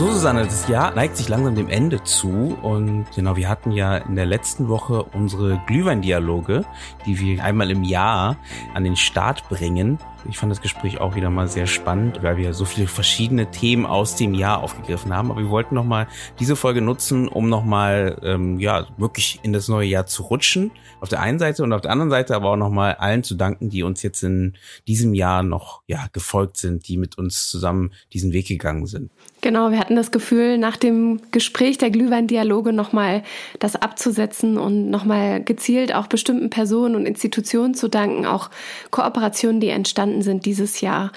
So, Susanne, das Jahr neigt sich langsam dem Ende zu und genau, wir hatten ja in der letzten Woche unsere Glühweindialoge, die wir einmal im Jahr an den Start bringen. Ich fand das Gespräch auch wieder mal sehr spannend, weil wir so viele verschiedene Themen aus dem Jahr aufgegriffen haben. Aber wir wollten noch mal diese Folge nutzen, um noch mal ähm, ja wirklich in das neue Jahr zu rutschen. Auf der einen Seite und auf der anderen Seite aber auch noch mal allen zu danken, die uns jetzt in diesem Jahr noch ja gefolgt sind, die mit uns zusammen diesen Weg gegangen sind. Genau, wir hatten das Gefühl, nach dem Gespräch der Glühweindialoge nochmal das abzusetzen und nochmal gezielt auch bestimmten Personen und Institutionen zu danken, auch Kooperationen, die entstanden sind dieses Jahr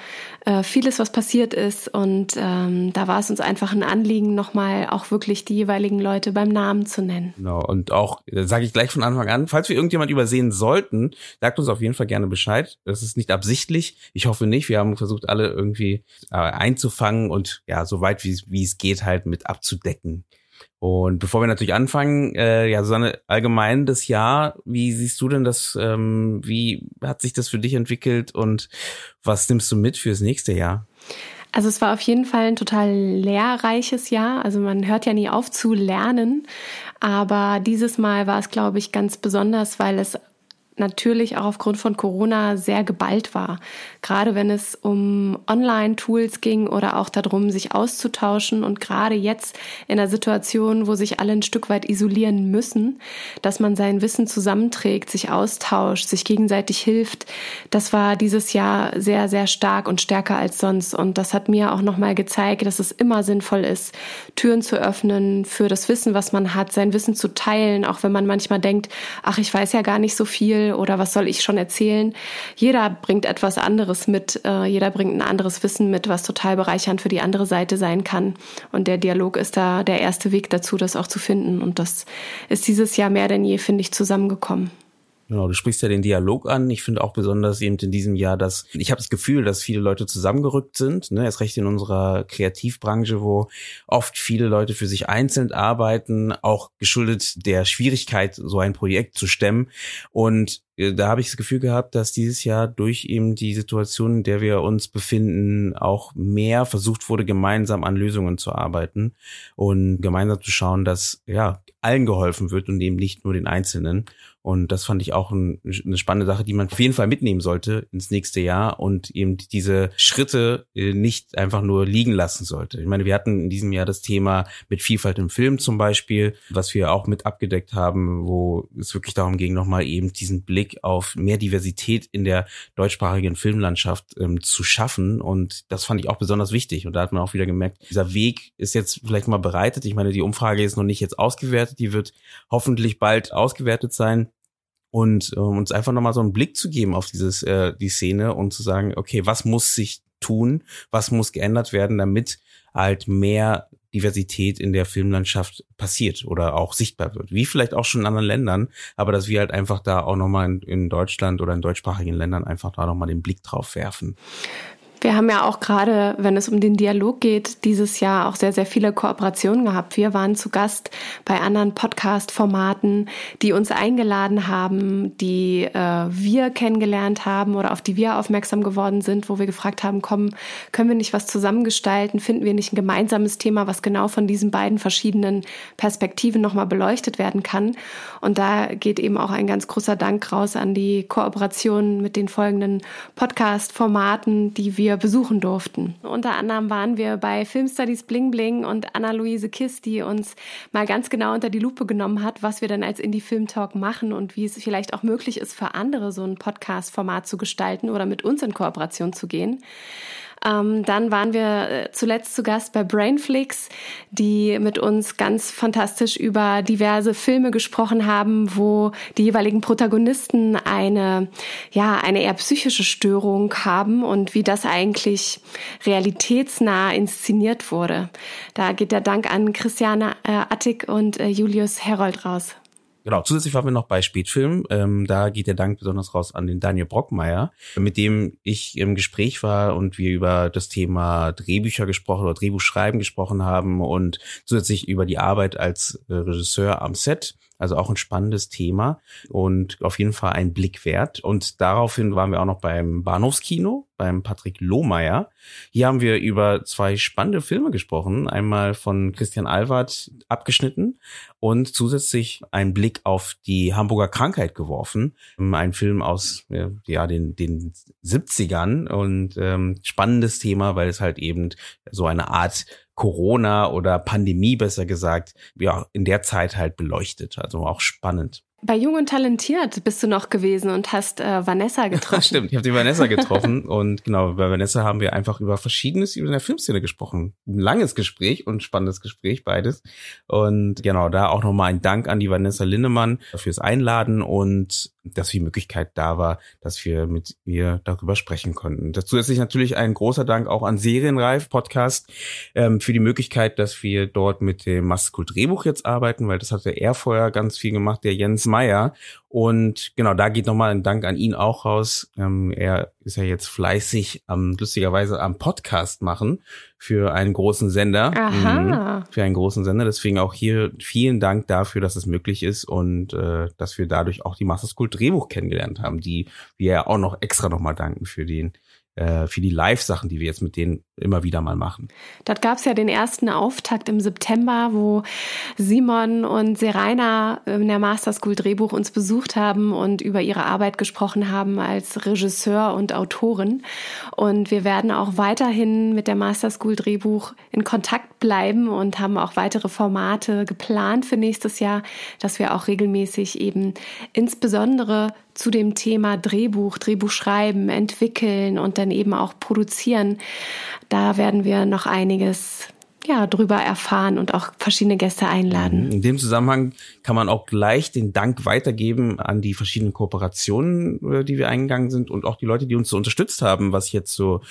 äh, vieles, was passiert ist. Und ähm, da war es uns einfach ein Anliegen, nochmal auch wirklich die jeweiligen Leute beim Namen zu nennen. Genau, und auch, sage ich gleich von Anfang an, falls wir irgendjemand übersehen sollten, sagt uns auf jeden Fall gerne Bescheid. Das ist nicht absichtlich. Ich hoffe nicht. Wir haben versucht, alle irgendwie äh, einzufangen und ja, so weit wie es geht, halt mit abzudecken. Und bevor wir natürlich anfangen, äh, ja, Susanne, allgemein das Jahr, wie siehst du denn das, ähm, wie hat sich das für dich entwickelt und was nimmst du mit fürs nächste Jahr? Also es war auf jeden Fall ein total lehrreiches Jahr. Also man hört ja nie auf zu lernen. Aber dieses Mal war es, glaube ich, ganz besonders, weil es natürlich auch aufgrund von Corona sehr geballt war. Gerade wenn es um Online-Tools ging oder auch darum, sich auszutauschen und gerade jetzt in der Situation, wo sich alle ein Stück weit isolieren müssen, dass man sein Wissen zusammenträgt, sich austauscht, sich gegenseitig hilft, das war dieses Jahr sehr, sehr stark und stärker als sonst. Und das hat mir auch nochmal gezeigt, dass es immer sinnvoll ist, Türen zu öffnen für das Wissen, was man hat, sein Wissen zu teilen, auch wenn man manchmal denkt, ach, ich weiß ja gar nicht so viel oder was soll ich schon erzählen. Jeder bringt etwas anderes mit, äh, jeder bringt ein anderes Wissen mit, was total bereichernd für die andere Seite sein kann. Und der Dialog ist da der erste Weg dazu, das auch zu finden. Und das ist dieses Jahr mehr denn je, finde ich, zusammengekommen. Genau, du sprichst ja den Dialog an. Ich finde auch besonders eben in diesem Jahr, dass ich habe das Gefühl, dass viele Leute zusammengerückt sind. Ne? Erst recht in unserer Kreativbranche, wo oft viele Leute für sich einzeln arbeiten, auch geschuldet der Schwierigkeit, so ein Projekt zu stemmen. Und äh, da habe ich das Gefühl gehabt, dass dieses Jahr durch eben die Situation, in der wir uns befinden, auch mehr versucht wurde, gemeinsam an Lösungen zu arbeiten und gemeinsam zu schauen, dass ja allen geholfen wird und eben nicht nur den Einzelnen. Und das fand ich auch ein, eine spannende Sache, die man auf jeden Fall mitnehmen sollte ins nächste Jahr und eben diese Schritte äh, nicht einfach nur liegen lassen sollte. Ich meine, wir hatten in diesem Jahr das Thema mit Vielfalt im Film zum Beispiel, was wir auch mit abgedeckt haben, wo es wirklich darum ging, nochmal eben diesen Blick auf mehr Diversität in der deutschsprachigen Filmlandschaft ähm, zu schaffen. Und das fand ich auch besonders wichtig. Und da hat man auch wieder gemerkt, dieser Weg ist jetzt vielleicht mal bereitet. Ich meine, die Umfrage ist noch nicht jetzt ausgewertet, die wird hoffentlich bald ausgewertet sein und äh, uns einfach nochmal so einen Blick zu geben auf dieses äh, die Szene und zu sagen, okay, was muss sich tun, was muss geändert werden, damit halt mehr Diversität in der Filmlandschaft passiert oder auch sichtbar wird. Wie vielleicht auch schon in anderen Ländern, aber dass wir halt einfach da auch nochmal in, in Deutschland oder in deutschsprachigen Ländern einfach da nochmal den Blick drauf werfen. Wir haben ja auch gerade, wenn es um den Dialog geht, dieses Jahr auch sehr, sehr viele Kooperationen gehabt. Wir waren zu Gast bei anderen Podcast-Formaten, die uns eingeladen haben, die äh, wir kennengelernt haben oder auf die wir aufmerksam geworden sind, wo wir gefragt haben, komm, können wir nicht was zusammengestalten? Finden wir nicht ein gemeinsames Thema, was genau von diesen beiden verschiedenen Perspektiven nochmal beleuchtet werden kann? Und da geht eben auch ein ganz großer Dank raus an die Kooperation mit den folgenden Podcast-Formaten, die wir wir besuchen durften. Unter anderem waren wir bei Film Studies Bling Bling und Anna-Luise Kiss, die uns mal ganz genau unter die Lupe genommen hat, was wir dann als Indie Film Talk machen und wie es vielleicht auch möglich ist, für andere so ein Podcast-Format zu gestalten oder mit uns in Kooperation zu gehen. Ähm, dann waren wir äh, zuletzt zu Gast bei Brainflix, die mit uns ganz fantastisch über diverse Filme gesprochen haben, wo die jeweiligen Protagonisten eine, ja, eine eher psychische Störung haben und wie das eigentlich realitätsnah inszeniert wurde. Da geht der Dank an Christiane äh, Attig und äh, Julius Herold raus. Genau, zusätzlich waren wir noch bei Spätfilm. Ähm, da geht der Dank besonders raus an den Daniel Brockmeier, mit dem ich im Gespräch war und wir über das Thema Drehbücher gesprochen oder Drehbuchschreiben gesprochen haben und zusätzlich über die Arbeit als äh, Regisseur am Set. Also auch ein spannendes Thema und auf jeden Fall ein Blick wert. Und daraufhin waren wir auch noch beim Bahnhofskino, beim Patrick Lohmeier. Hier haben wir über zwei spannende Filme gesprochen. Einmal von Christian Alward abgeschnitten und zusätzlich einen Blick auf die Hamburger Krankheit geworfen. Ein Film aus ja, den, den 70ern und ähm, spannendes Thema, weil es halt eben so eine Art Corona oder Pandemie besser gesagt, ja, in der Zeit halt beleuchtet. Also auch spannend. Bei Jung und Talentiert bist du noch gewesen und hast äh, Vanessa getroffen. Stimmt, ich habe die Vanessa getroffen und genau, bei Vanessa haben wir einfach über Verschiedenes über der Filmszene gesprochen. Ein langes Gespräch und spannendes Gespräch, beides. Und genau, da auch nochmal ein Dank an die Vanessa Linnemann fürs Einladen und dass die Möglichkeit da war, dass wir mit ihr darüber sprechen konnten. Das zusätzlich natürlich ein großer Dank auch an Serienreif Podcast ähm, für die Möglichkeit, dass wir dort mit dem Maskult Drehbuch jetzt arbeiten, weil das hatte er vorher ganz viel gemacht, der Jens Meyer. Und genau, da geht nochmal ein Dank an ihn auch raus. Ähm, er ist ja jetzt fleißig am, lustigerweise am Podcast machen für einen großen Sender. Aha. Mhm, für einen großen Sender. Deswegen auch hier vielen Dank dafür, dass es möglich ist und äh, dass wir dadurch auch die Master School Drehbuch kennengelernt haben, die wir ja auch noch extra nochmal danken für den für die Live-Sachen, die wir jetzt mit denen immer wieder mal machen. Dort gab es ja den ersten Auftakt im September, wo Simon und Serena in der Master School Drehbuch uns besucht haben und über ihre Arbeit gesprochen haben als Regisseur und Autorin. Und wir werden auch weiterhin mit der Master School Drehbuch in Kontakt bleiben und haben auch weitere Formate geplant für nächstes Jahr, dass wir auch regelmäßig eben insbesondere zu dem Thema Drehbuch, Drehbuch schreiben, entwickeln und dann eben auch produzieren. Da werden wir noch einiges ja, drüber erfahren und auch verschiedene Gäste einladen. In dem Zusammenhang kann man auch gleich den Dank weitergeben an die verschiedenen Kooperationen, äh, die wir eingegangen sind und auch die Leute, die uns so unterstützt haben, was jetzt so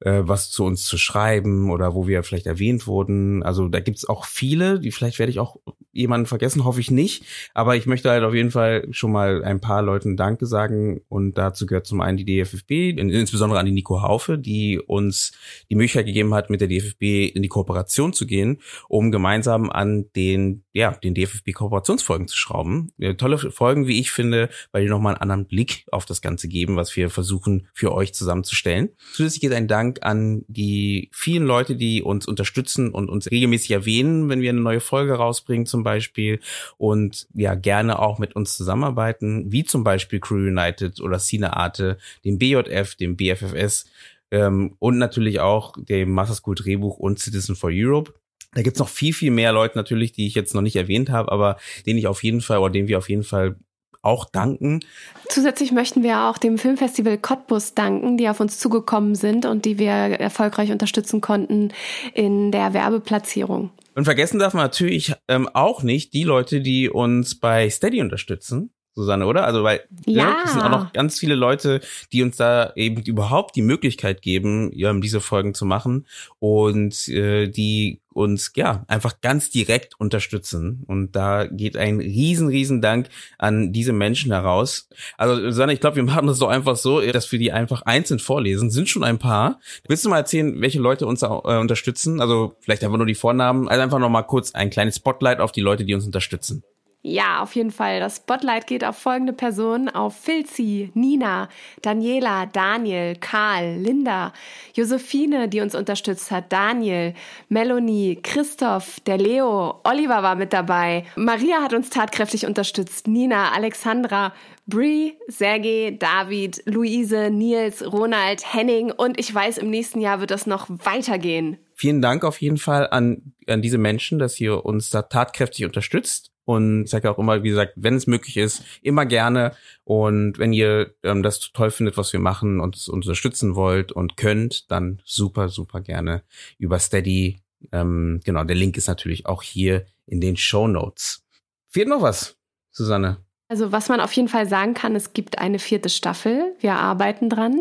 äh, was zu uns zu schreiben oder wo wir vielleicht erwähnt wurden. Also da gibt's auch viele, die vielleicht werde ich auch jemanden vergessen, hoffe ich nicht. Aber ich möchte halt auf jeden Fall schon mal ein paar Leuten Danke sagen und dazu gehört zum einen die DFFB, insbesondere an die Nico Haufe, die uns die Möglichkeit gegeben hat, mit der DFFB in die Kooperation zu gehen, um gemeinsam an den, ja, den DFFB-Kooperationsfolgen zu schrauben. Ja, tolle Folgen, wie ich finde, weil die nochmal einen anderen Blick auf das Ganze geben, was wir versuchen für euch zusammenzustellen. Zusätzlich geht ein Dank Dank an die vielen Leute, die uns unterstützen und uns regelmäßig erwähnen, wenn wir eine neue Folge rausbringen zum Beispiel und ja gerne auch mit uns zusammenarbeiten, wie zum Beispiel Crew United oder Cine Arte, dem BJF, dem BFFS ähm, und natürlich auch dem Master School Drehbuch und Citizen for Europe. Da gibt's noch viel, viel mehr Leute natürlich, die ich jetzt noch nicht erwähnt habe, aber denen ich auf jeden Fall oder denen wir auf jeden Fall auch danken. Zusätzlich möchten wir auch dem Filmfestival Cottbus danken, die auf uns zugekommen sind und die wir erfolgreich unterstützen konnten in der Werbeplatzierung. Und vergessen darf man natürlich ähm, auch nicht die Leute, die uns bei Steady unterstützen. Susanne, oder? Also weil ja. ja, es sind auch noch ganz viele Leute, die uns da eben überhaupt die Möglichkeit geben, diese Folgen zu machen und äh, die uns ja einfach ganz direkt unterstützen. Und da geht ein riesen, riesen Dank an diese Menschen heraus. Also Susanne, ich glaube, wir machen das doch einfach so, dass wir die einfach einzeln vorlesen. Sind schon ein paar. Willst du mal erzählen, welche Leute uns äh, unterstützen? Also vielleicht einfach nur die Vornamen. Also einfach noch mal kurz ein kleines Spotlight auf die Leute, die uns unterstützen. Ja, auf jeden Fall. Das Spotlight geht auf folgende Personen, auf Filzi, Nina, Daniela, Daniel, Karl, Linda, Josephine, die uns unterstützt hat, Daniel, Melanie, Christoph, der Leo, Oliver war mit dabei, Maria hat uns tatkräftig unterstützt, Nina, Alexandra, Brie, Sergej, David, Luise, Nils, Ronald, Henning. Und ich weiß, im nächsten Jahr wird das noch weitergehen. Vielen Dank auf jeden Fall an, an diese Menschen, dass ihr uns da tatkräftig unterstützt und ich sage auch immer, wie gesagt, wenn es möglich ist, immer gerne. Und wenn ihr ähm, das toll findet, was wir machen und uns unterstützen wollt und könnt, dann super, super gerne über Steady. Ähm, genau, der Link ist natürlich auch hier in den Show Notes. Fehlt noch was, Susanne? Also was man auf jeden Fall sagen kann, es gibt eine vierte Staffel. Wir arbeiten dran.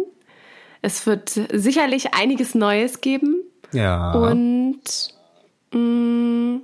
Es wird sicherlich einiges Neues geben. Ja. Und mh, mm,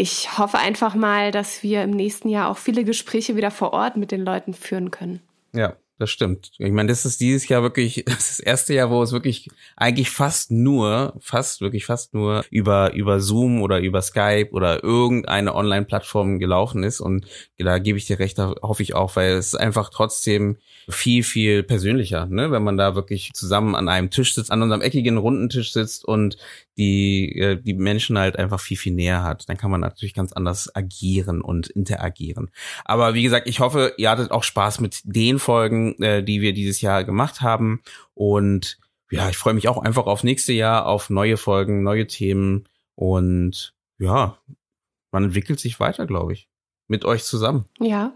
ich hoffe einfach mal, dass wir im nächsten Jahr auch viele Gespräche wieder vor Ort mit den Leuten führen können. Ja, das stimmt. Ich meine, das ist dieses Jahr wirklich das, das erste Jahr, wo es wirklich eigentlich fast nur, fast wirklich fast nur über über Zoom oder über Skype oder irgendeine Online-Plattform gelaufen ist. Und da gebe ich dir recht, da hoffe ich auch, weil es einfach trotzdem viel viel persönlicher, ne, wenn man da wirklich zusammen an einem Tisch sitzt, an unserem eckigen runden Tisch sitzt und die äh, die Menschen halt einfach viel viel näher hat. Dann kann man natürlich ganz anders agieren und interagieren. Aber wie gesagt, ich hoffe, ihr hattet auch Spaß mit den Folgen äh, die wir dieses Jahr gemacht haben. Und ja, ich freue mich auch einfach auf nächste Jahr, auf neue Folgen, neue Themen. Und ja, man entwickelt sich weiter, glaube ich. Mit euch zusammen. Ja,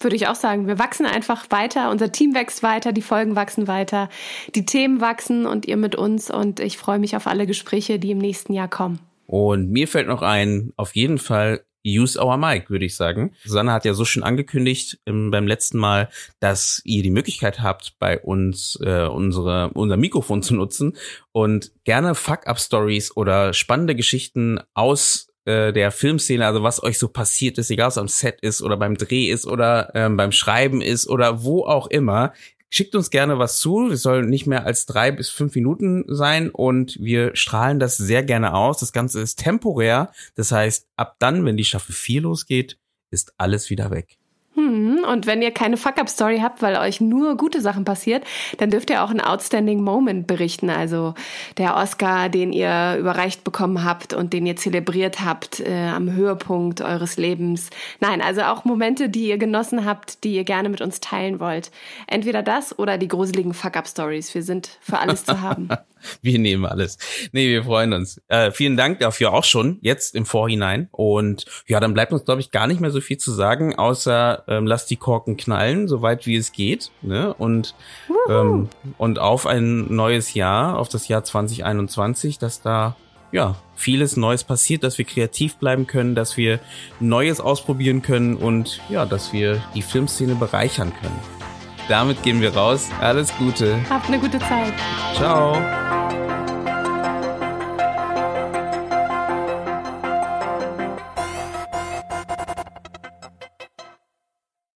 würde ich auch sagen. Wir wachsen einfach weiter, unser Team wächst weiter, die Folgen wachsen weiter, die Themen wachsen und ihr mit uns. Und ich freue mich auf alle Gespräche, die im nächsten Jahr kommen. Und mir fällt noch ein, auf jeden Fall use our mic, würde ich sagen. Susanne hat ja so schön angekündigt ähm, beim letzten Mal, dass ihr die Möglichkeit habt, bei uns äh, unsere, unser Mikrofon zu nutzen und gerne Fuck-Up-Stories oder spannende Geschichten aus äh, der Filmszene, also was euch so passiert ist, egal es am Set ist oder beim Dreh ist oder ähm, beim Schreiben ist oder wo auch immer, Schickt uns gerne was zu. Es soll nicht mehr als drei bis fünf Minuten sein und wir strahlen das sehr gerne aus. Das Ganze ist temporär. Das heißt, ab dann, wenn die Staffel 4 losgeht, ist alles wieder weg. Hm, und wenn ihr keine Fuck-Up-Story habt, weil euch nur gute Sachen passiert, dann dürft ihr auch einen Outstanding Moment berichten. Also der Oscar, den ihr überreicht bekommen habt und den ihr zelebriert habt äh, am Höhepunkt eures Lebens. Nein, also auch Momente, die ihr genossen habt, die ihr gerne mit uns teilen wollt. Entweder das oder die gruseligen Fuck-Up-Stories. Wir sind für alles zu haben. wir nehmen alles. Nee, wir freuen uns. Äh, vielen Dank dafür auch schon, jetzt im Vorhinein. Und ja, dann bleibt uns, glaube ich, gar nicht mehr so viel zu sagen, außer ähm, lasst die Korken knallen, soweit wie es geht. Ne? Und, ähm, und auf ein neues Jahr, auf das Jahr 2021, dass da ja vieles Neues passiert, dass wir kreativ bleiben können, dass wir Neues ausprobieren können und ja, dass wir die Filmszene bereichern können. Damit gehen wir raus. Alles Gute. Habt eine gute Zeit. Ciao.